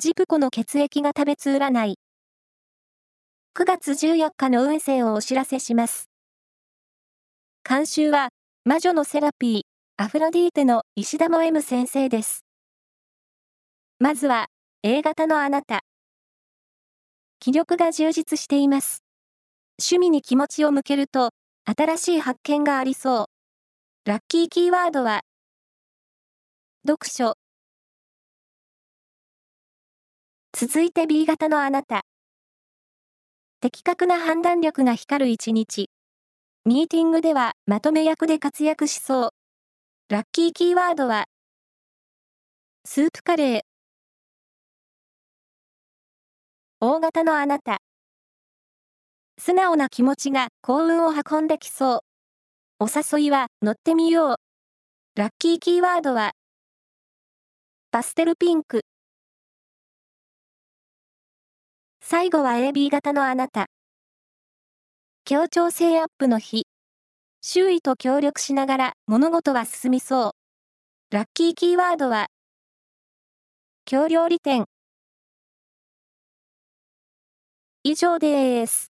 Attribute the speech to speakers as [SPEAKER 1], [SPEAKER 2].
[SPEAKER 1] ジプコの血液が食べつ占い。9月14日の運勢をお知らせします。監修は、魔女のセラピー、アフロディーテの石田も M 先生です。まずは、A 型のあなた。気力が充実しています。趣味に気持ちを向けると、新しい発見がありそう。ラッキーキーワードは、読書、続いて B 型のあなた。的確な判断力が光る一日。ミーティングではまとめ役で活躍しそう。ラッキーキーワードは、スープカレー。大型のあなた。素直な気持ちが幸運を運んできそう。お誘いは乗ってみよう。ラッキーキーワードは、パステルピンク。最後は AB 型のあなた。協調性アップの日。周囲と協力しながら物事は進みそう。ラッキーキーワードは、京料理店。以上です。